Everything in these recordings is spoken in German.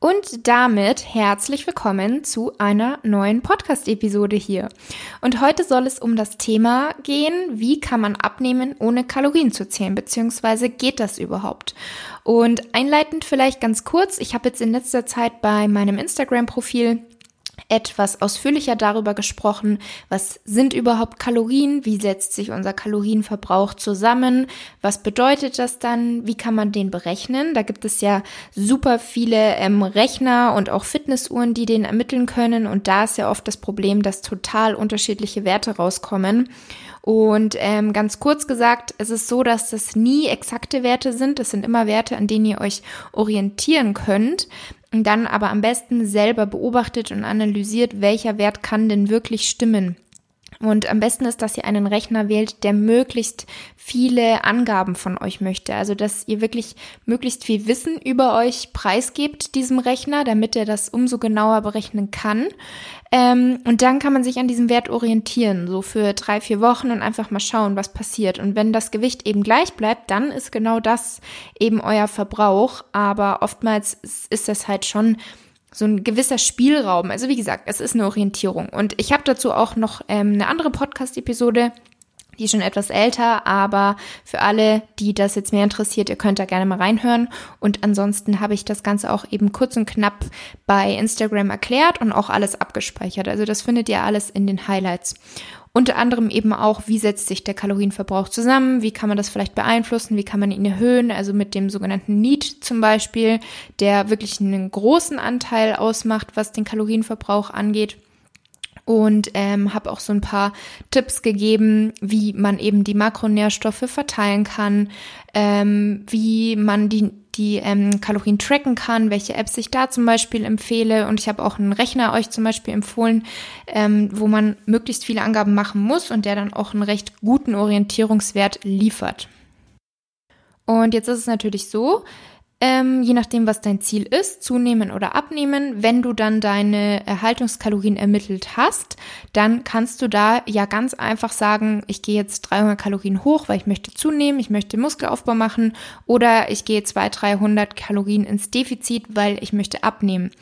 Und damit herzlich willkommen zu einer neuen Podcast-Episode hier. Und heute soll es um das Thema gehen, wie kann man abnehmen, ohne Kalorien zu zählen, beziehungsweise geht das überhaupt? Und einleitend vielleicht ganz kurz, ich habe jetzt in letzter Zeit bei meinem Instagram-Profil etwas ausführlicher darüber gesprochen, was sind überhaupt Kalorien, wie setzt sich unser Kalorienverbrauch zusammen, was bedeutet das dann, wie kann man den berechnen. Da gibt es ja super viele ähm, Rechner und auch Fitnessuhren, die den ermitteln können und da ist ja oft das Problem, dass total unterschiedliche Werte rauskommen. Und ähm, ganz kurz gesagt, es ist so, dass das nie exakte Werte sind. Es sind immer Werte, an denen ihr euch orientieren könnt und dann aber am besten selber beobachtet und analysiert, welcher Wert kann denn wirklich stimmen. Und am besten ist, dass ihr einen Rechner wählt, der möglichst viele Angaben von euch möchte. Also, dass ihr wirklich möglichst viel Wissen über euch preisgebt diesem Rechner, damit er das umso genauer berechnen kann. Ähm, und dann kann man sich an diesem Wert orientieren, so für drei, vier Wochen und einfach mal schauen, was passiert. Und wenn das Gewicht eben gleich bleibt, dann ist genau das eben euer Verbrauch. Aber oftmals ist das halt schon so ein gewisser Spielraum. Also wie gesagt, es ist eine Orientierung. Und ich habe dazu auch noch ähm, eine andere Podcast-Episode, die ist schon etwas älter, aber für alle, die das jetzt mehr interessiert, ihr könnt da gerne mal reinhören. Und ansonsten habe ich das Ganze auch eben kurz und knapp bei Instagram erklärt und auch alles abgespeichert. Also das findet ihr alles in den Highlights. Unter anderem eben auch, wie setzt sich der Kalorienverbrauch zusammen, wie kann man das vielleicht beeinflussen, wie kann man ihn erhöhen, also mit dem sogenannten Need zum Beispiel, der wirklich einen großen Anteil ausmacht, was den Kalorienverbrauch angeht und ähm, habe auch so ein paar Tipps gegeben, wie man eben die Makronährstoffe verteilen kann, ähm, wie man die, die ähm, Kalorien tracken kann, welche Apps ich da zum Beispiel empfehle. Und ich habe auch einen Rechner euch zum Beispiel empfohlen, ähm, wo man möglichst viele Angaben machen muss und der dann auch einen recht guten Orientierungswert liefert. Und jetzt ist es natürlich so, ähm, je nachdem, was dein Ziel ist, zunehmen oder abnehmen. Wenn du dann deine Erhaltungskalorien ermittelt hast, dann kannst du da ja ganz einfach sagen, ich gehe jetzt 300 Kalorien hoch, weil ich möchte zunehmen, ich möchte Muskelaufbau machen oder ich gehe 200, 300 Kalorien ins Defizit, weil ich möchte abnehmen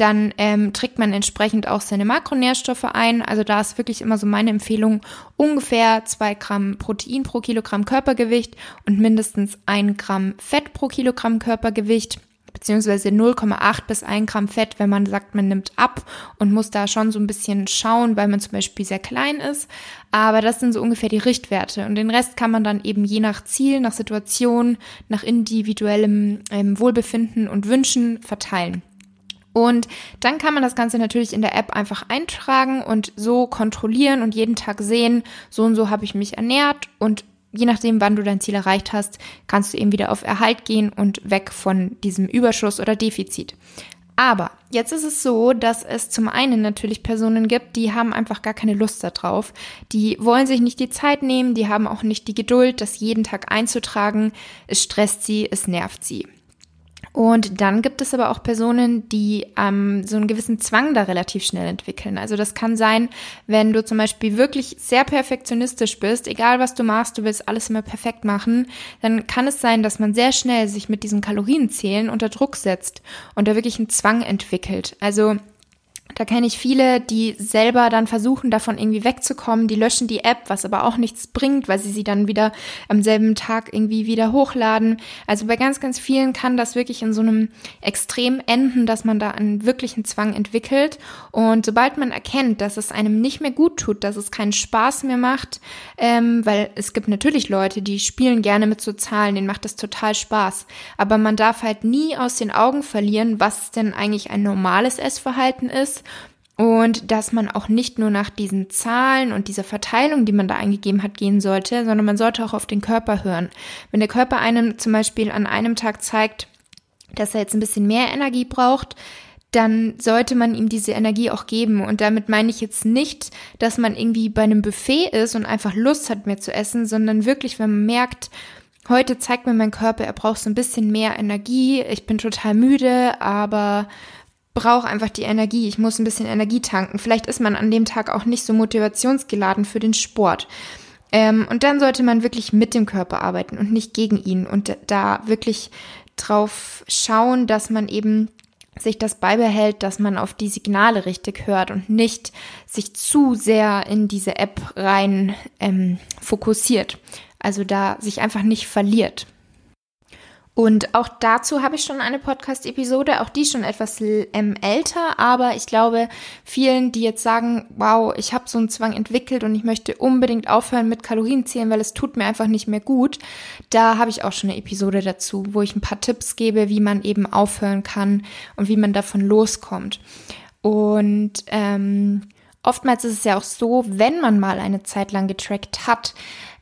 dann ähm, trägt man entsprechend auch seine Makronährstoffe ein. Also da ist wirklich immer so meine Empfehlung, ungefähr zwei Gramm Protein pro Kilogramm Körpergewicht und mindestens ein Gramm Fett pro Kilogramm Körpergewicht beziehungsweise 0,8 bis 1 Gramm Fett, wenn man sagt, man nimmt ab und muss da schon so ein bisschen schauen, weil man zum Beispiel sehr klein ist. Aber das sind so ungefähr die Richtwerte. Und den Rest kann man dann eben je nach Ziel, nach Situation, nach individuellem ähm, Wohlbefinden und Wünschen verteilen. Und dann kann man das Ganze natürlich in der App einfach eintragen und so kontrollieren und jeden Tag sehen, so und so habe ich mich ernährt und je nachdem, wann du dein Ziel erreicht hast, kannst du eben wieder auf Erhalt gehen und weg von diesem Überschuss oder Defizit. Aber jetzt ist es so, dass es zum einen natürlich Personen gibt, die haben einfach gar keine Lust darauf. Die wollen sich nicht die Zeit nehmen, die haben auch nicht die Geduld, das jeden Tag einzutragen. Es stresst sie, es nervt sie. Und dann gibt es aber auch Personen, die ähm, so einen gewissen Zwang da relativ schnell entwickeln. Also das kann sein, wenn du zum Beispiel wirklich sehr perfektionistisch bist, egal was du machst, du willst alles immer perfekt machen, dann kann es sein, dass man sehr schnell sich mit diesen Kalorienzählen unter Druck setzt und da wirklich einen Zwang entwickelt. Also da kenne ich viele, die selber dann versuchen, davon irgendwie wegzukommen. Die löschen die App, was aber auch nichts bringt, weil sie sie dann wieder am selben Tag irgendwie wieder hochladen. Also bei ganz, ganz vielen kann das wirklich in so einem Extrem enden, dass man da einen wirklichen Zwang entwickelt. Und sobald man erkennt, dass es einem nicht mehr gut tut, dass es keinen Spaß mehr macht, ähm, weil es gibt natürlich Leute, die spielen gerne mit so Zahlen, denen macht das total Spaß. Aber man darf halt nie aus den Augen verlieren, was denn eigentlich ein normales Essverhalten ist und dass man auch nicht nur nach diesen Zahlen und dieser Verteilung, die man da eingegeben hat, gehen sollte, sondern man sollte auch auf den Körper hören. Wenn der Körper einem zum Beispiel an einem Tag zeigt, dass er jetzt ein bisschen mehr Energie braucht, dann sollte man ihm diese Energie auch geben. Und damit meine ich jetzt nicht, dass man irgendwie bei einem Buffet ist und einfach Lust hat, mehr zu essen, sondern wirklich, wenn man merkt, heute zeigt mir mein Körper, er braucht so ein bisschen mehr Energie, ich bin total müde, aber brauche einfach die Energie, ich muss ein bisschen Energie tanken. Vielleicht ist man an dem Tag auch nicht so motivationsgeladen für den Sport. Ähm, und dann sollte man wirklich mit dem Körper arbeiten und nicht gegen ihn und da wirklich drauf schauen, dass man eben sich das beibehält, dass man auf die Signale richtig hört und nicht sich zu sehr in diese App rein ähm, fokussiert. Also da sich einfach nicht verliert. Und auch dazu habe ich schon eine Podcast-Episode, auch die schon etwas ähm, älter, aber ich glaube, vielen, die jetzt sagen, wow, ich habe so einen Zwang entwickelt und ich möchte unbedingt aufhören mit Kalorienzählen, weil es tut mir einfach nicht mehr gut, da habe ich auch schon eine Episode dazu, wo ich ein paar Tipps gebe, wie man eben aufhören kann und wie man davon loskommt. Und ähm, oftmals ist es ja auch so, wenn man mal eine Zeit lang getrackt hat,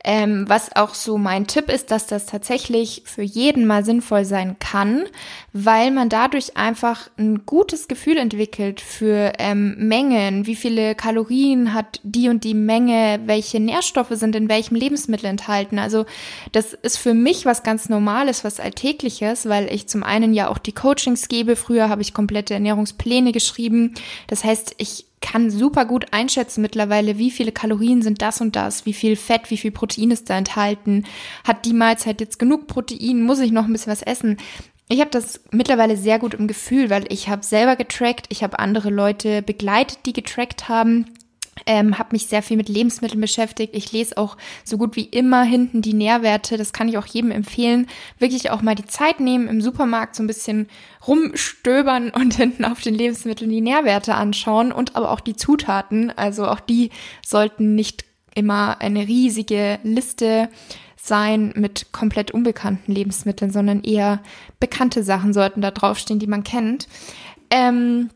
ähm, was auch so mein Tipp ist, dass das tatsächlich für jeden mal sinnvoll sein kann, weil man dadurch einfach ein gutes Gefühl entwickelt für ähm, Mengen, wie viele Kalorien hat die und die Menge, welche Nährstoffe sind in welchem Lebensmittel enthalten. Also das ist für mich was ganz Normales, was Alltägliches, weil ich zum einen ja auch die Coachings gebe. Früher habe ich komplette Ernährungspläne geschrieben. Das heißt, ich kann super gut einschätzen mittlerweile, wie viele Kalorien sind das und das, wie viel Fett, wie viel Protein ist da enthalten, hat die Mahlzeit jetzt genug Protein, muss ich noch ein bisschen was essen. Ich habe das mittlerweile sehr gut im Gefühl, weil ich habe selber getrackt, ich habe andere Leute begleitet, die getrackt haben ähm, habe mich sehr viel mit Lebensmitteln beschäftigt. Ich lese auch so gut wie immer hinten die Nährwerte. Das kann ich auch jedem empfehlen. Wirklich auch mal die Zeit nehmen, im Supermarkt so ein bisschen rumstöbern und hinten auf den Lebensmitteln die Nährwerte anschauen und aber auch die Zutaten. Also auch die sollten nicht immer eine riesige Liste sein mit komplett unbekannten Lebensmitteln, sondern eher bekannte Sachen sollten da draufstehen, die man kennt. Ähm,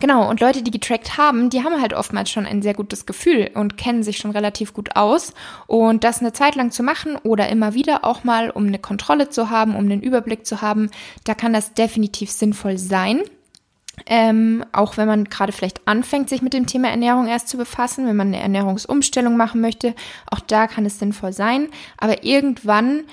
Genau, und Leute, die getrackt haben, die haben halt oftmals schon ein sehr gutes Gefühl und kennen sich schon relativ gut aus. Und das eine Zeit lang zu machen oder immer wieder auch mal, um eine Kontrolle zu haben, um einen Überblick zu haben, da kann das definitiv sinnvoll sein. Ähm, auch wenn man gerade vielleicht anfängt, sich mit dem Thema Ernährung erst zu befassen, wenn man eine Ernährungsumstellung machen möchte, auch da kann es sinnvoll sein. Aber irgendwann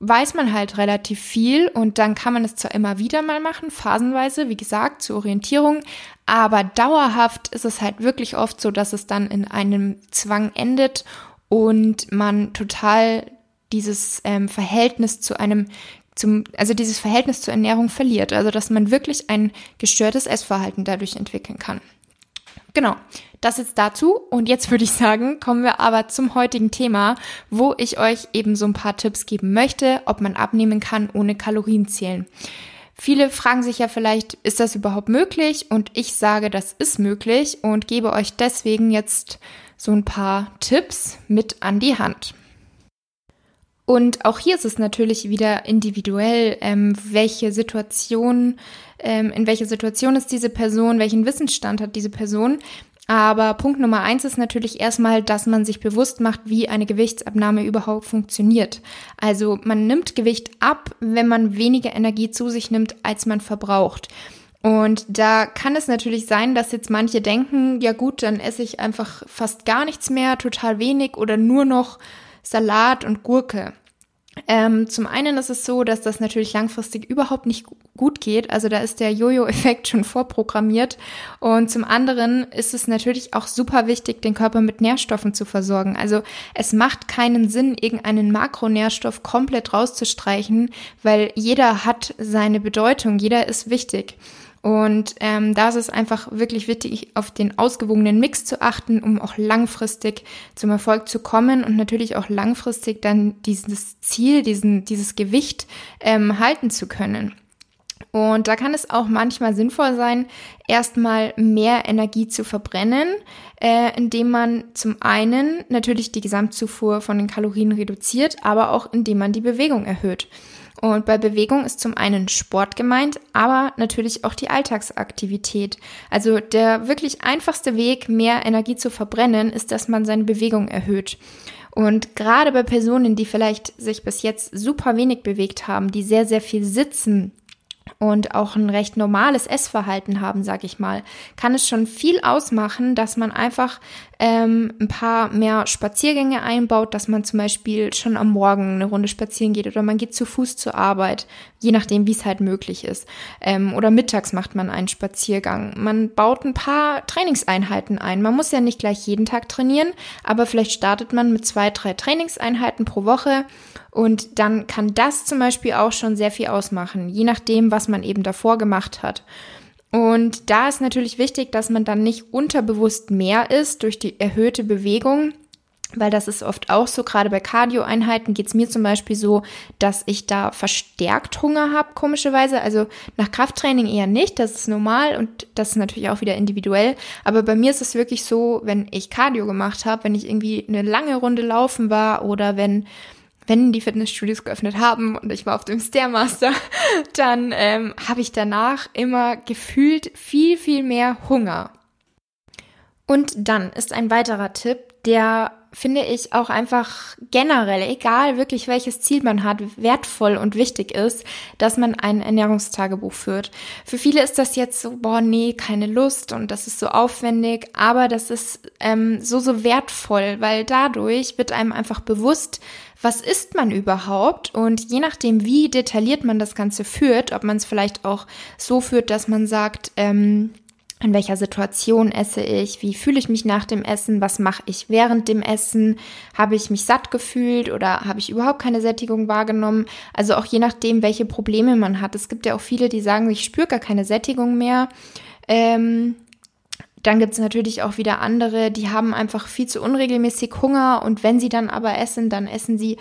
weiß man halt relativ viel und dann kann man es zwar immer wieder mal machen, phasenweise, wie gesagt, zur Orientierung, aber dauerhaft ist es halt wirklich oft so, dass es dann in einem Zwang endet und man total dieses ähm, Verhältnis zu einem zum, also dieses Verhältnis zur Ernährung verliert, also dass man wirklich ein gestörtes Essverhalten dadurch entwickeln kann. Genau, das jetzt dazu. Und jetzt würde ich sagen, kommen wir aber zum heutigen Thema, wo ich euch eben so ein paar Tipps geben möchte, ob man abnehmen kann ohne Kalorien zählen. Viele fragen sich ja vielleicht, ist das überhaupt möglich? Und ich sage, das ist möglich und gebe euch deswegen jetzt so ein paar Tipps mit an die Hand. Und auch hier ist es natürlich wieder individuell, ähm, welche Situation, ähm, in welcher Situation ist diese Person, welchen Wissensstand hat diese Person. Aber Punkt Nummer eins ist natürlich erstmal, dass man sich bewusst macht, wie eine Gewichtsabnahme überhaupt funktioniert. Also man nimmt Gewicht ab, wenn man weniger Energie zu sich nimmt, als man verbraucht. Und da kann es natürlich sein, dass jetzt manche denken, ja gut, dann esse ich einfach fast gar nichts mehr, total wenig oder nur noch Salat und Gurke. Ähm, zum einen ist es so, dass das natürlich langfristig überhaupt nicht gut geht. Also da ist der Jojo-Effekt schon vorprogrammiert. Und zum anderen ist es natürlich auch super wichtig, den Körper mit Nährstoffen zu versorgen. Also es macht keinen Sinn, irgendeinen Makronährstoff komplett rauszustreichen, weil jeder hat seine Bedeutung, jeder ist wichtig. Und ähm, da ist es einfach wirklich wichtig, auf den ausgewogenen Mix zu achten, um auch langfristig zum Erfolg zu kommen und natürlich auch langfristig dann dieses Ziel, diesen, dieses Gewicht ähm, halten zu können. Und da kann es auch manchmal sinnvoll sein, erstmal mehr Energie zu verbrennen, äh, indem man zum einen natürlich die Gesamtzufuhr von den Kalorien reduziert, aber auch indem man die Bewegung erhöht. Und bei Bewegung ist zum einen Sport gemeint, aber natürlich auch die Alltagsaktivität. Also der wirklich einfachste Weg, mehr Energie zu verbrennen, ist, dass man seine Bewegung erhöht. Und gerade bei Personen, die vielleicht sich bis jetzt super wenig bewegt haben, die sehr, sehr viel sitzen, und auch ein recht normales Essverhalten haben, sag ich mal, kann es schon viel ausmachen, dass man einfach ähm, ein paar mehr Spaziergänge einbaut, dass man zum Beispiel schon am Morgen eine Runde spazieren geht oder man geht zu Fuß zur Arbeit, je nachdem, wie es halt möglich ist. Ähm, oder mittags macht man einen Spaziergang. Man baut ein paar Trainingseinheiten ein. Man muss ja nicht gleich jeden Tag trainieren, aber vielleicht startet man mit zwei, drei Trainingseinheiten pro Woche und dann kann das zum Beispiel auch schon sehr viel ausmachen, je nachdem, was man eben davor gemacht hat. Und da ist natürlich wichtig, dass man dann nicht unterbewusst mehr ist durch die erhöhte Bewegung, weil das ist oft auch so, gerade bei Cardio-Einheiten geht es mir zum Beispiel so, dass ich da verstärkt Hunger habe, komischerweise. Also nach Krafttraining eher nicht, das ist normal und das ist natürlich auch wieder individuell. Aber bei mir ist es wirklich so, wenn ich Cardio gemacht habe, wenn ich irgendwie eine lange Runde laufen war oder wenn wenn die Fitnessstudios geöffnet haben und ich war auf dem Stairmaster, dann ähm, habe ich danach immer gefühlt viel, viel mehr Hunger. Und dann ist ein weiterer Tipp, der finde ich auch einfach generell, egal wirklich welches Ziel man hat, wertvoll und wichtig ist, dass man ein Ernährungstagebuch führt. Für viele ist das jetzt so, boah, nee, keine Lust und das ist so aufwendig, aber das ist ähm, so, so wertvoll, weil dadurch wird einem einfach bewusst, was isst man überhaupt? Und je nachdem, wie detailliert man das Ganze führt, ob man es vielleicht auch so führt, dass man sagt, ähm, in welcher Situation esse ich, wie fühle ich mich nach dem Essen, was mache ich während dem Essen, habe ich mich satt gefühlt oder habe ich überhaupt keine Sättigung wahrgenommen. Also auch je nachdem, welche Probleme man hat. Es gibt ja auch viele, die sagen, ich spüre gar keine Sättigung mehr. Ähm, dann gibt es natürlich auch wieder andere, die haben einfach viel zu unregelmäßig Hunger und wenn sie dann aber essen, dann essen sie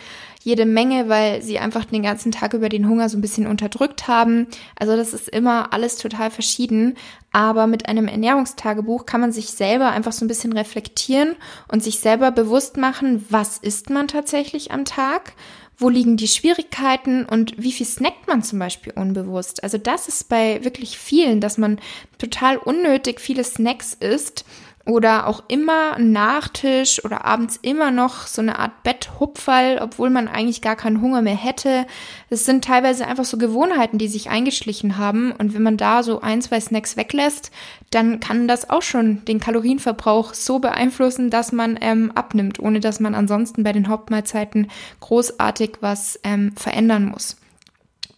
jede Menge, weil sie einfach den ganzen Tag über den Hunger so ein bisschen unterdrückt haben. Also das ist immer alles total verschieden. Aber mit einem Ernährungstagebuch kann man sich selber einfach so ein bisschen reflektieren und sich selber bewusst machen, was isst man tatsächlich am Tag wo liegen die Schwierigkeiten und wie viel snackt man zum Beispiel unbewusst. Also das ist bei wirklich vielen, dass man total unnötig viele Snacks isst oder auch immer Nachtisch oder abends immer noch so eine Art Betthupferl, obwohl man eigentlich gar keinen Hunger mehr hätte. Das sind teilweise einfach so Gewohnheiten, die sich eingeschlichen haben. Und wenn man da so ein, zwei Snacks weglässt, dann kann das auch schon den Kalorienverbrauch so beeinflussen, dass man ähm, abnimmt, ohne dass man ansonsten bei den Hauptmahlzeiten großartig was ähm, verändern muss.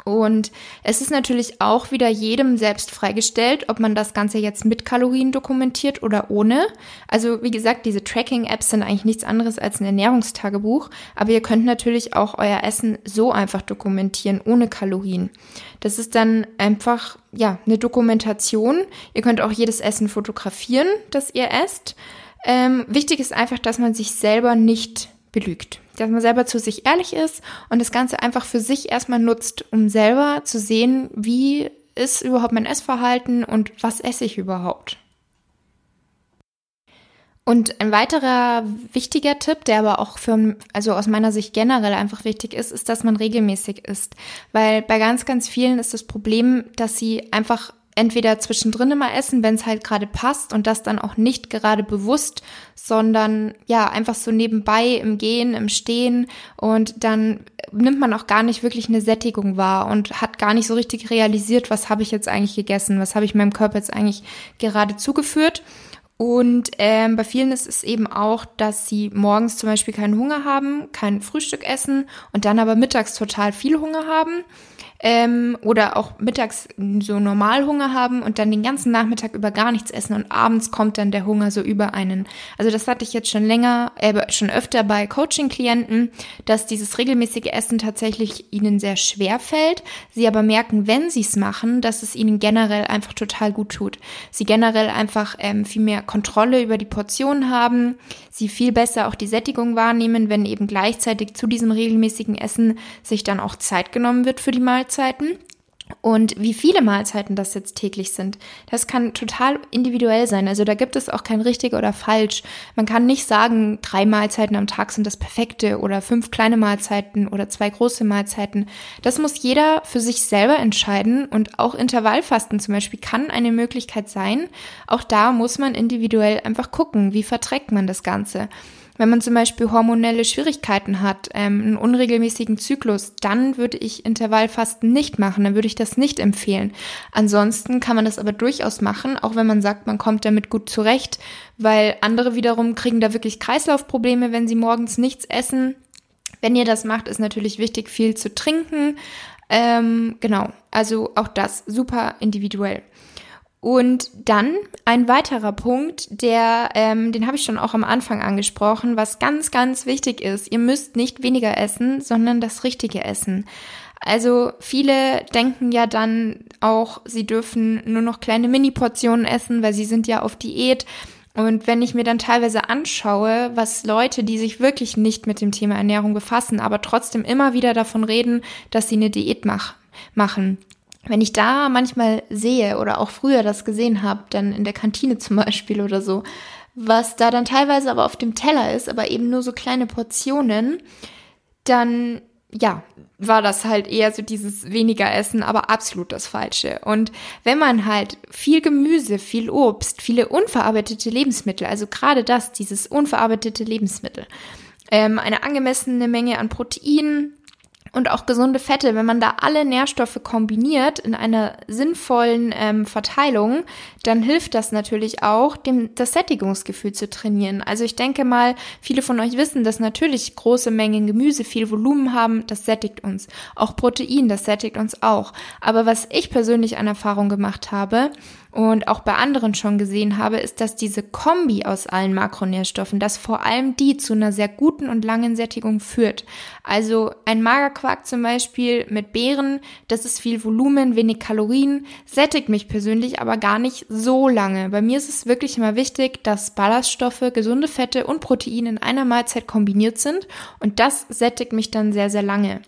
Und es ist natürlich auch wieder jedem selbst freigestellt, ob man das Ganze jetzt mit Kalorien dokumentiert oder ohne. Also wie gesagt, diese Tracking-Apps sind eigentlich nichts anderes als ein Ernährungstagebuch, aber ihr könnt natürlich auch euer Essen so einfach dokumentieren, ohne Kalorien. Das ist dann einfach, ja, eine Dokumentation. Ihr könnt auch jedes Essen fotografieren, das ihr esst. Ähm, wichtig ist einfach, dass man sich selber nicht belügt. Dass man selber zu sich ehrlich ist und das Ganze einfach für sich erstmal nutzt, um selber zu sehen, wie ist überhaupt mein Essverhalten und was esse ich überhaupt. Und ein weiterer wichtiger Tipp, der aber auch für, also aus meiner Sicht generell einfach wichtig ist, ist, dass man regelmäßig isst. Weil bei ganz, ganz vielen ist das Problem, dass sie einfach entweder zwischendrin immer essen, wenn es halt gerade passt und das dann auch nicht gerade bewusst, sondern ja, einfach so nebenbei im Gehen, im Stehen und dann nimmt man auch gar nicht wirklich eine Sättigung wahr und hat gar nicht so richtig realisiert, was habe ich jetzt eigentlich gegessen, was habe ich meinem Körper jetzt eigentlich gerade zugeführt. Und ähm, bei vielen ist es eben auch, dass sie morgens zum Beispiel keinen Hunger haben, kein Frühstück essen und dann aber mittags total viel Hunger haben ähm, oder auch mittags so Normalhunger haben und dann den ganzen Nachmittag über gar nichts essen und abends kommt dann der Hunger so über einen. Also das hatte ich jetzt schon länger, äh, schon öfter bei Coaching-Klienten, dass dieses regelmäßige Essen tatsächlich ihnen sehr schwer fällt, sie aber merken, wenn sie es machen, dass es ihnen generell einfach total gut tut. Sie generell einfach ähm, viel mehr Kontrolle über die Portionen haben, sie viel besser auch die Sättigung wahrnehmen, wenn eben gleichzeitig zu diesem regelmäßigen Essen sich dann auch Zeit genommen wird für die Mahlzeiten. Und wie viele Mahlzeiten das jetzt täglich sind, das kann total individuell sein. Also da gibt es auch kein richtig oder falsch. Man kann nicht sagen, drei Mahlzeiten am Tag sind das perfekte oder fünf kleine Mahlzeiten oder zwei große Mahlzeiten. Das muss jeder für sich selber entscheiden und auch Intervallfasten zum Beispiel kann eine Möglichkeit sein. Auch da muss man individuell einfach gucken, wie verträgt man das Ganze. Wenn man zum Beispiel hormonelle Schwierigkeiten hat, ähm, einen unregelmäßigen Zyklus, dann würde ich Intervallfasten nicht machen, dann würde ich das nicht empfehlen. Ansonsten kann man das aber durchaus machen, auch wenn man sagt, man kommt damit gut zurecht, weil andere wiederum kriegen da wirklich Kreislaufprobleme, wenn sie morgens nichts essen. Wenn ihr das macht, ist natürlich wichtig, viel zu trinken. Ähm, genau, also auch das super individuell. Und dann ein weiterer Punkt, der, ähm, den habe ich schon auch am Anfang angesprochen, was ganz, ganz wichtig ist. Ihr müsst nicht weniger essen, sondern das Richtige essen. Also viele denken ja dann auch, sie dürfen nur noch kleine Mini-Portionen essen, weil sie sind ja auf Diät. Und wenn ich mir dann teilweise anschaue, was Leute, die sich wirklich nicht mit dem Thema Ernährung befassen, aber trotzdem immer wieder davon reden, dass sie eine Diät mach, machen, wenn ich da manchmal sehe oder auch früher das gesehen habe, dann in der Kantine zum Beispiel oder so, was da dann teilweise aber auf dem Teller ist, aber eben nur so kleine Portionen, dann ja, war das halt eher so dieses weniger Essen, aber absolut das Falsche. Und wenn man halt viel Gemüse, viel Obst, viele unverarbeitete Lebensmittel, also gerade das, dieses unverarbeitete Lebensmittel, ähm, eine angemessene Menge an Proteinen, und auch gesunde Fette, wenn man da alle Nährstoffe kombiniert in einer sinnvollen ähm, Verteilung, dann hilft das natürlich auch, dem, das Sättigungsgefühl zu trainieren. Also ich denke mal, viele von euch wissen, dass natürlich große Mengen Gemüse viel Volumen haben, das sättigt uns. Auch Protein, das sättigt uns auch. Aber was ich persönlich an Erfahrung gemacht habe, und auch bei anderen schon gesehen habe, ist, dass diese Kombi aus allen Makronährstoffen, dass vor allem die zu einer sehr guten und langen Sättigung führt. Also ein Magerquark zum Beispiel mit Beeren, das ist viel Volumen, wenig Kalorien, sättigt mich persönlich aber gar nicht so lange. Bei mir ist es wirklich immer wichtig, dass Ballaststoffe, gesunde Fette und Proteine in einer Mahlzeit kombiniert sind und das sättigt mich dann sehr, sehr lange.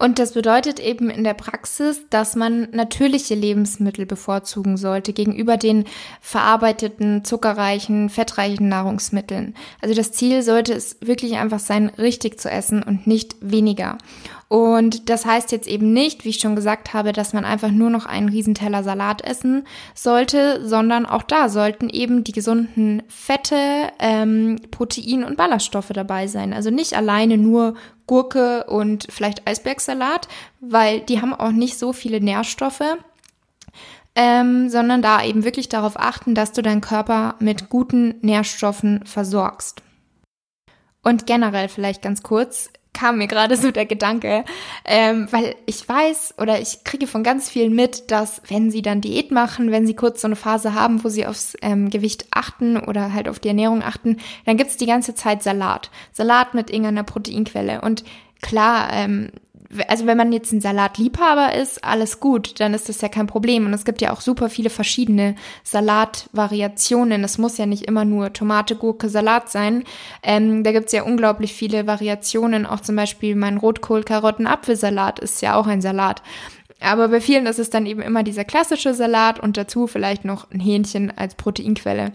Und das bedeutet eben in der Praxis, dass man natürliche Lebensmittel bevorzugen sollte gegenüber den verarbeiteten, zuckerreichen, fettreichen Nahrungsmitteln. Also das Ziel sollte es wirklich einfach sein, richtig zu essen und nicht weniger. Und das heißt jetzt eben nicht, wie ich schon gesagt habe, dass man einfach nur noch einen Riesenteller Salat essen sollte, sondern auch da sollten eben die gesunden Fette, ähm, Protein und Ballaststoffe dabei sein. Also nicht alleine nur Gurke und vielleicht Eisbergsalat, weil die haben auch nicht so viele Nährstoffe. Ähm, sondern da eben wirklich darauf achten, dass du deinen Körper mit guten Nährstoffen versorgst. Und generell vielleicht ganz kurz, kam mir gerade so der Gedanke, ähm, weil ich weiß oder ich kriege von ganz vielen mit, dass wenn sie dann Diät machen, wenn sie kurz so eine Phase haben, wo sie aufs ähm, Gewicht achten oder halt auf die Ernährung achten, dann gibt's die ganze Zeit Salat. Salat mit irgendeiner Proteinquelle. Und klar, ähm, also wenn man jetzt ein Salatliebhaber ist, alles gut, dann ist das ja kein Problem. Und es gibt ja auch super viele verschiedene Salatvariationen. Es muss ja nicht immer nur Tomate, Gurke, Salat sein. Ähm, da gibt's ja unglaublich viele Variationen. Auch zum Beispiel mein Rotkohl, Karotten, Apfelsalat ist ja auch ein Salat. Aber bei vielen ist es dann eben immer dieser klassische Salat und dazu vielleicht noch ein Hähnchen als Proteinquelle.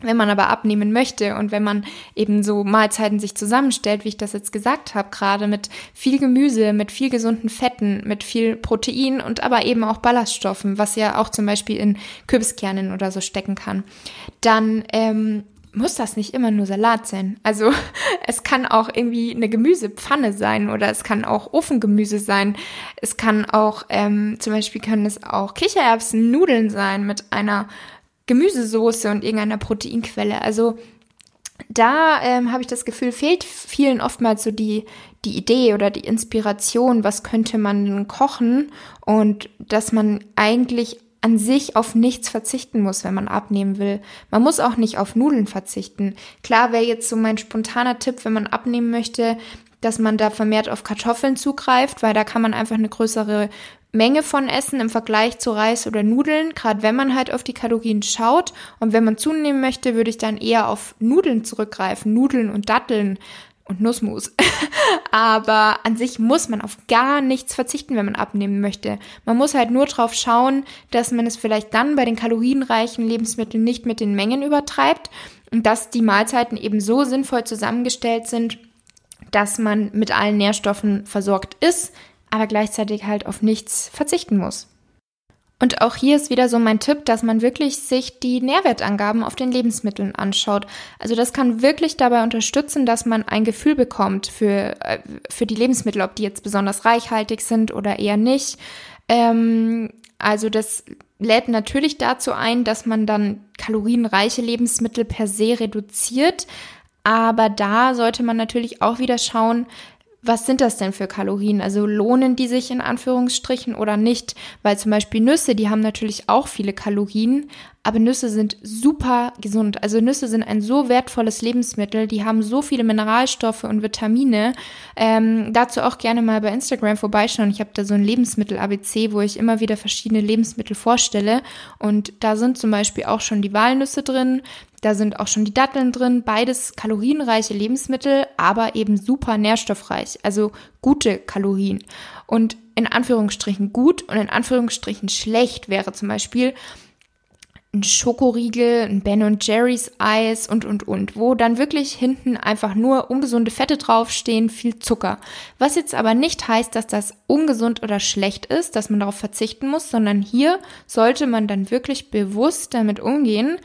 Wenn man aber abnehmen möchte und wenn man eben so Mahlzeiten sich zusammenstellt, wie ich das jetzt gesagt habe, gerade mit viel Gemüse, mit viel gesunden Fetten, mit viel Protein und aber eben auch Ballaststoffen, was ja auch zum Beispiel in Kürbiskernen oder so stecken kann, dann ähm, muss das nicht immer nur Salat sein. Also es kann auch irgendwie eine Gemüsepfanne sein oder es kann auch Ofengemüse sein. Es kann auch, ähm, zum Beispiel können es auch Kichererbsen, Nudeln sein mit einer Gemüsesoße und irgendeiner Proteinquelle. Also da ähm, habe ich das Gefühl, fehlt vielen oftmals so die, die Idee oder die Inspiration, was könnte man kochen und dass man eigentlich an sich auf nichts verzichten muss, wenn man abnehmen will. Man muss auch nicht auf Nudeln verzichten. Klar wäre jetzt so mein spontaner Tipp, wenn man abnehmen möchte, dass man da vermehrt auf Kartoffeln zugreift, weil da kann man einfach eine größere Menge von Essen im Vergleich zu Reis oder Nudeln, gerade wenn man halt auf die Kalorien schaut. Und wenn man zunehmen möchte, würde ich dann eher auf Nudeln zurückgreifen, Nudeln und Datteln und Nussmus. Aber an sich muss man auf gar nichts verzichten, wenn man abnehmen möchte. Man muss halt nur drauf schauen, dass man es vielleicht dann bei den kalorienreichen Lebensmitteln nicht mit den Mengen übertreibt und dass die Mahlzeiten eben so sinnvoll zusammengestellt sind, dass man mit allen Nährstoffen versorgt ist, aber gleichzeitig halt auf nichts verzichten muss. Und auch hier ist wieder so mein Tipp, dass man wirklich sich die Nährwertangaben auf den Lebensmitteln anschaut. Also das kann wirklich dabei unterstützen, dass man ein Gefühl bekommt für, äh, für die Lebensmittel, ob die jetzt besonders reichhaltig sind oder eher nicht. Ähm, also das lädt natürlich dazu ein, dass man dann kalorienreiche Lebensmittel per se reduziert. Aber da sollte man natürlich auch wieder schauen, was sind das denn für Kalorien? Also lohnen die sich in Anführungsstrichen oder nicht? Weil zum Beispiel Nüsse, die haben natürlich auch viele Kalorien, aber Nüsse sind super gesund. Also Nüsse sind ein so wertvolles Lebensmittel, die haben so viele Mineralstoffe und Vitamine. Ähm, dazu auch gerne mal bei Instagram vorbeischauen. Ich habe da so ein Lebensmittel-ABC, wo ich immer wieder verschiedene Lebensmittel vorstelle. Und da sind zum Beispiel auch schon die Walnüsse drin, da sind auch schon die Datteln drin, beides kalorienreiche Lebensmittel, aber eben super nährstoffreich, also gute Kalorien. Und in Anführungsstrichen gut und in Anführungsstrichen schlecht wäre zum Beispiel ein Schokoriegel, ein Ben Jerry's Eis und, und, und, wo dann wirklich hinten einfach nur ungesunde Fette draufstehen, viel Zucker. Was jetzt aber nicht heißt, dass das ungesund oder schlecht ist, dass man darauf verzichten muss, sondern hier sollte man dann wirklich bewusst damit umgehen,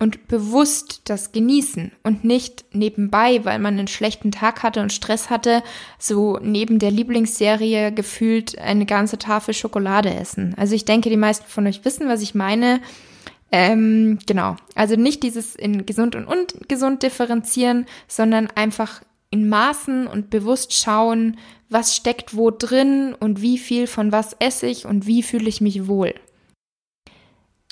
und bewusst das genießen und nicht nebenbei, weil man einen schlechten Tag hatte und Stress hatte, so neben der Lieblingsserie gefühlt eine ganze Tafel Schokolade essen. Also ich denke, die meisten von euch wissen, was ich meine. Ähm, genau. Also nicht dieses in gesund und ungesund differenzieren, sondern einfach in Maßen und bewusst schauen, was steckt wo drin und wie viel von was esse ich und wie fühle ich mich wohl.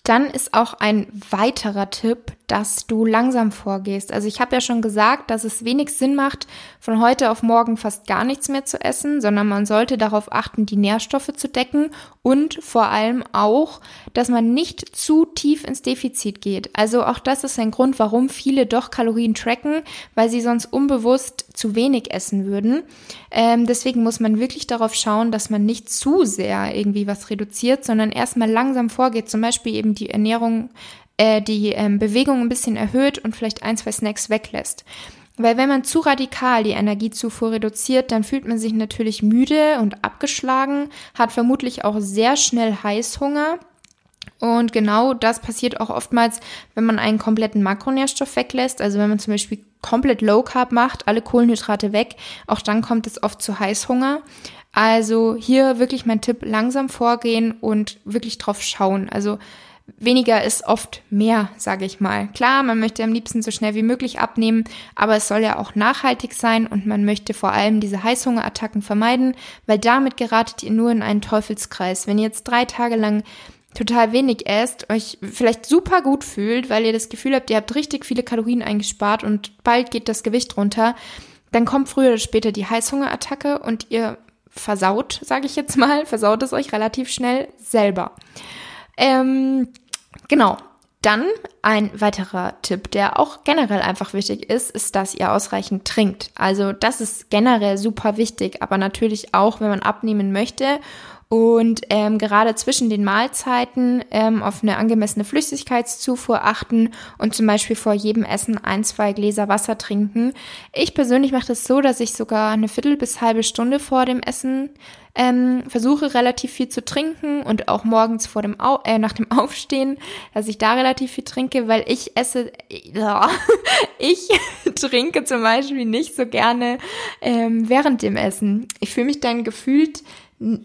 Dann ist auch ein weiterer Tipp, dass du langsam vorgehst. Also ich habe ja schon gesagt, dass es wenig Sinn macht, von heute auf morgen fast gar nichts mehr zu essen, sondern man sollte darauf achten, die Nährstoffe zu decken und vor allem auch, dass man nicht zu tief ins Defizit geht. Also auch das ist ein Grund, warum viele doch Kalorien tracken, weil sie sonst unbewusst zu wenig essen würden. Ähm, deswegen muss man wirklich darauf schauen, dass man nicht zu sehr irgendwie was reduziert, sondern erstmal langsam vorgeht. Zum Beispiel eben die Ernährung, äh, die ähm, Bewegung ein bisschen erhöht und vielleicht ein, zwei Snacks weglässt. Weil wenn man zu radikal die Energiezufuhr reduziert, dann fühlt man sich natürlich müde und abgeschlagen, hat vermutlich auch sehr schnell Heißhunger. Und genau das passiert auch oftmals, wenn man einen kompletten Makronährstoff weglässt. Also wenn man zum Beispiel komplett Low Carb macht, alle Kohlenhydrate weg, auch dann kommt es oft zu Heißhunger. Also hier wirklich mein Tipp, langsam vorgehen und wirklich drauf schauen. Also weniger ist oft mehr, sage ich mal. Klar, man möchte am liebsten so schnell wie möglich abnehmen, aber es soll ja auch nachhaltig sein und man möchte vor allem diese Heißhungerattacken vermeiden, weil damit geratet ihr nur in einen Teufelskreis. Wenn ihr jetzt drei Tage lang total wenig esst, euch vielleicht super gut fühlt, weil ihr das Gefühl habt, ihr habt richtig viele Kalorien eingespart und bald geht das Gewicht runter, dann kommt früher oder später die Heißhungerattacke und ihr versaut, sage ich jetzt mal, versaut es euch relativ schnell selber. Ähm, genau. Dann ein weiterer Tipp, der auch generell einfach wichtig ist, ist, dass ihr ausreichend trinkt. Also das ist generell super wichtig, aber natürlich auch, wenn man abnehmen möchte und ähm, gerade zwischen den Mahlzeiten ähm, auf eine angemessene Flüssigkeitszufuhr achten und zum Beispiel vor jedem Essen ein, zwei Gläser Wasser trinken. Ich persönlich mache das so, dass ich sogar eine Viertel bis halbe Stunde vor dem Essen ähm, versuche relativ viel zu trinken und auch morgens vor dem Au äh, nach dem Aufstehen, dass ich da relativ viel trinke, weil ich esse, ja, ich trinke zum Beispiel nicht so gerne ähm, während dem Essen. Ich fühle mich dann gefühlt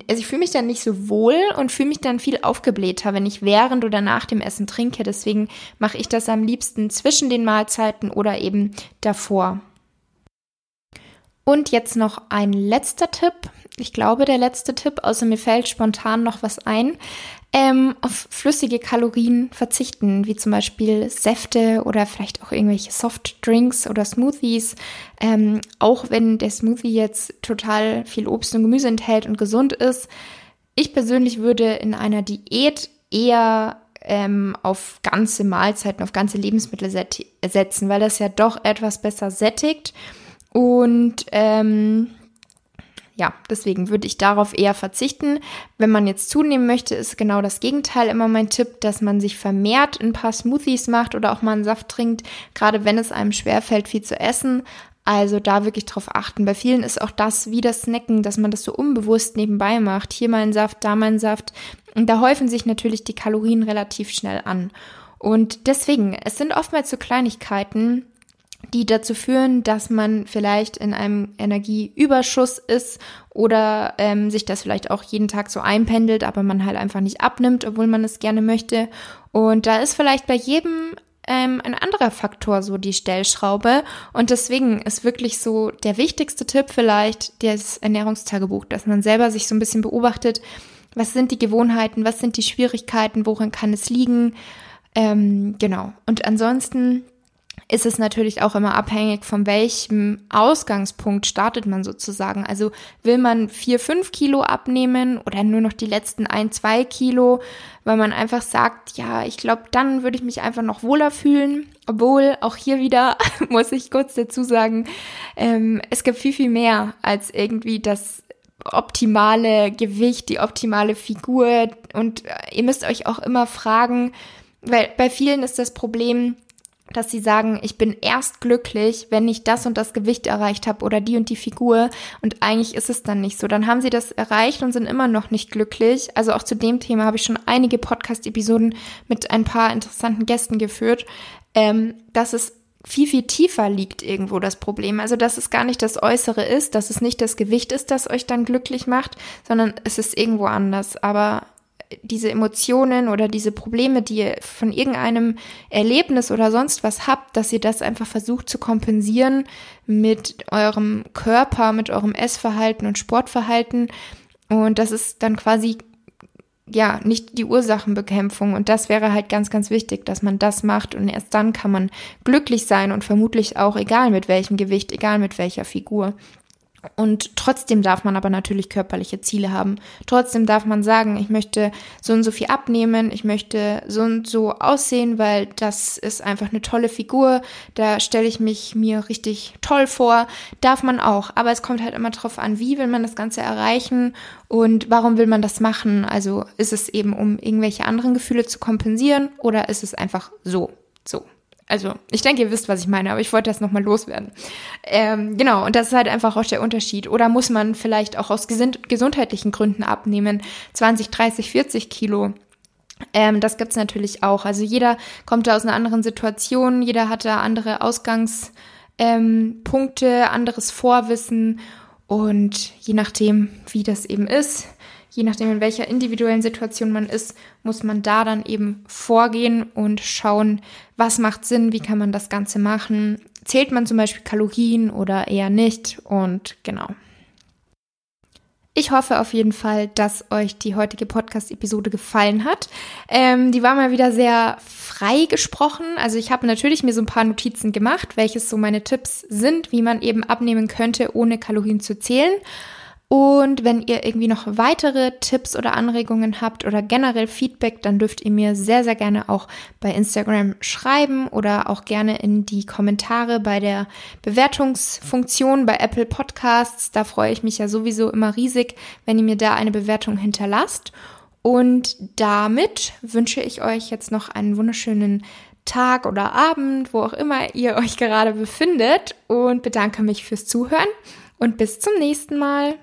also ich fühle mich dann nicht so wohl und fühle mich dann viel aufgeblähter, wenn ich während oder nach dem Essen trinke. Deswegen mache ich das am liebsten zwischen den Mahlzeiten oder eben davor. Und jetzt noch ein letzter Tipp. Ich glaube, der letzte Tipp, außer mir fällt spontan noch was ein. Ähm, auf flüssige Kalorien verzichten, wie zum Beispiel Säfte oder vielleicht auch irgendwelche Softdrinks oder Smoothies. Ähm, auch wenn der Smoothie jetzt total viel Obst und Gemüse enthält und gesund ist. Ich persönlich würde in einer Diät eher ähm, auf ganze Mahlzeiten, auf ganze Lebensmittel setzen, weil das ja doch etwas besser sättigt und ähm, ja, deswegen würde ich darauf eher verzichten. Wenn man jetzt zunehmen möchte, ist genau das Gegenteil immer mein Tipp, dass man sich vermehrt ein paar Smoothies macht oder auch mal einen Saft trinkt, gerade wenn es einem schwerfällt, viel zu essen. Also da wirklich drauf achten. Bei vielen ist auch das wie das Snacken, dass man das so unbewusst nebenbei macht. Hier mal ein Saft, da mal ein Saft. Und da häufen sich natürlich die Kalorien relativ schnell an. Und deswegen, es sind oftmals so Kleinigkeiten, die dazu führen, dass man vielleicht in einem Energieüberschuss ist oder ähm, sich das vielleicht auch jeden Tag so einpendelt, aber man halt einfach nicht abnimmt, obwohl man es gerne möchte. Und da ist vielleicht bei jedem ähm, ein anderer Faktor so die Stellschraube. Und deswegen ist wirklich so der wichtigste Tipp vielleicht das Ernährungstagebuch, dass man selber sich so ein bisschen beobachtet, was sind die Gewohnheiten, was sind die Schwierigkeiten, worin kann es liegen. Ähm, genau. Und ansonsten ist es natürlich auch immer abhängig, von welchem Ausgangspunkt startet man sozusagen. Also will man vier, fünf Kilo abnehmen oder nur noch die letzten ein, zwei Kilo, weil man einfach sagt, ja, ich glaube, dann würde ich mich einfach noch wohler fühlen. Obwohl, auch hier wieder muss ich kurz dazu sagen, ähm, es gibt viel, viel mehr als irgendwie das optimale Gewicht, die optimale Figur. Und ihr müsst euch auch immer fragen, weil bei vielen ist das Problem, dass sie sagen, ich bin erst glücklich, wenn ich das und das Gewicht erreicht habe oder die und die Figur und eigentlich ist es dann nicht so. Dann haben sie das erreicht und sind immer noch nicht glücklich. Also auch zu dem Thema habe ich schon einige Podcast-Episoden mit ein paar interessanten Gästen geführt, ähm, dass es viel, viel tiefer liegt irgendwo das Problem. Also, dass es gar nicht das Äußere ist, dass es nicht das Gewicht ist, das euch dann glücklich macht, sondern es ist irgendwo anders. Aber diese Emotionen oder diese Probleme, die ihr von irgendeinem Erlebnis oder sonst was habt, dass ihr das einfach versucht zu kompensieren mit eurem Körper, mit eurem Essverhalten und Sportverhalten. Und das ist dann quasi ja, nicht die Ursachenbekämpfung. Und das wäre halt ganz, ganz wichtig, dass man das macht. Und erst dann kann man glücklich sein und vermutlich auch egal mit welchem Gewicht, egal mit welcher Figur. Und trotzdem darf man aber natürlich körperliche Ziele haben. Trotzdem darf man sagen, ich möchte so und so viel abnehmen, ich möchte so und so aussehen, weil das ist einfach eine tolle Figur. Da stelle ich mich mir richtig toll vor. Darf man auch. Aber es kommt halt immer drauf an, wie will man das Ganze erreichen und warum will man das machen. Also ist es eben, um irgendwelche anderen Gefühle zu kompensieren oder ist es einfach so, so. Also, ich denke, ihr wisst, was ich meine, aber ich wollte das nochmal loswerden. Ähm, genau, und das ist halt einfach auch der Unterschied. Oder muss man vielleicht auch aus gesundheitlichen Gründen abnehmen, 20, 30, 40 Kilo? Ähm, das gibt's natürlich auch. Also jeder kommt da aus einer anderen Situation, jeder hat da andere Ausgangspunkte, ähm, anderes Vorwissen und je nachdem, wie das eben ist, je nachdem, in welcher individuellen Situation man ist, muss man da dann eben vorgehen und schauen, was macht Sinn, wie kann man das Ganze machen. Zählt man zum Beispiel Kalorien oder eher nicht? Und genau. Ich hoffe auf jeden Fall, dass euch die heutige Podcast-Episode gefallen hat. Ähm, die war mal wieder sehr frei gesprochen. Also ich habe natürlich mir so ein paar Notizen gemacht, welches so meine Tipps sind, wie man eben abnehmen könnte, ohne Kalorien zu zählen. Und wenn ihr irgendwie noch weitere Tipps oder Anregungen habt oder generell Feedback, dann dürft ihr mir sehr, sehr gerne auch bei Instagram schreiben oder auch gerne in die Kommentare bei der Bewertungsfunktion bei Apple Podcasts. Da freue ich mich ja sowieso immer riesig, wenn ihr mir da eine Bewertung hinterlasst. Und damit wünsche ich euch jetzt noch einen wunderschönen Tag oder Abend, wo auch immer ihr euch gerade befindet und bedanke mich fürs Zuhören und bis zum nächsten Mal.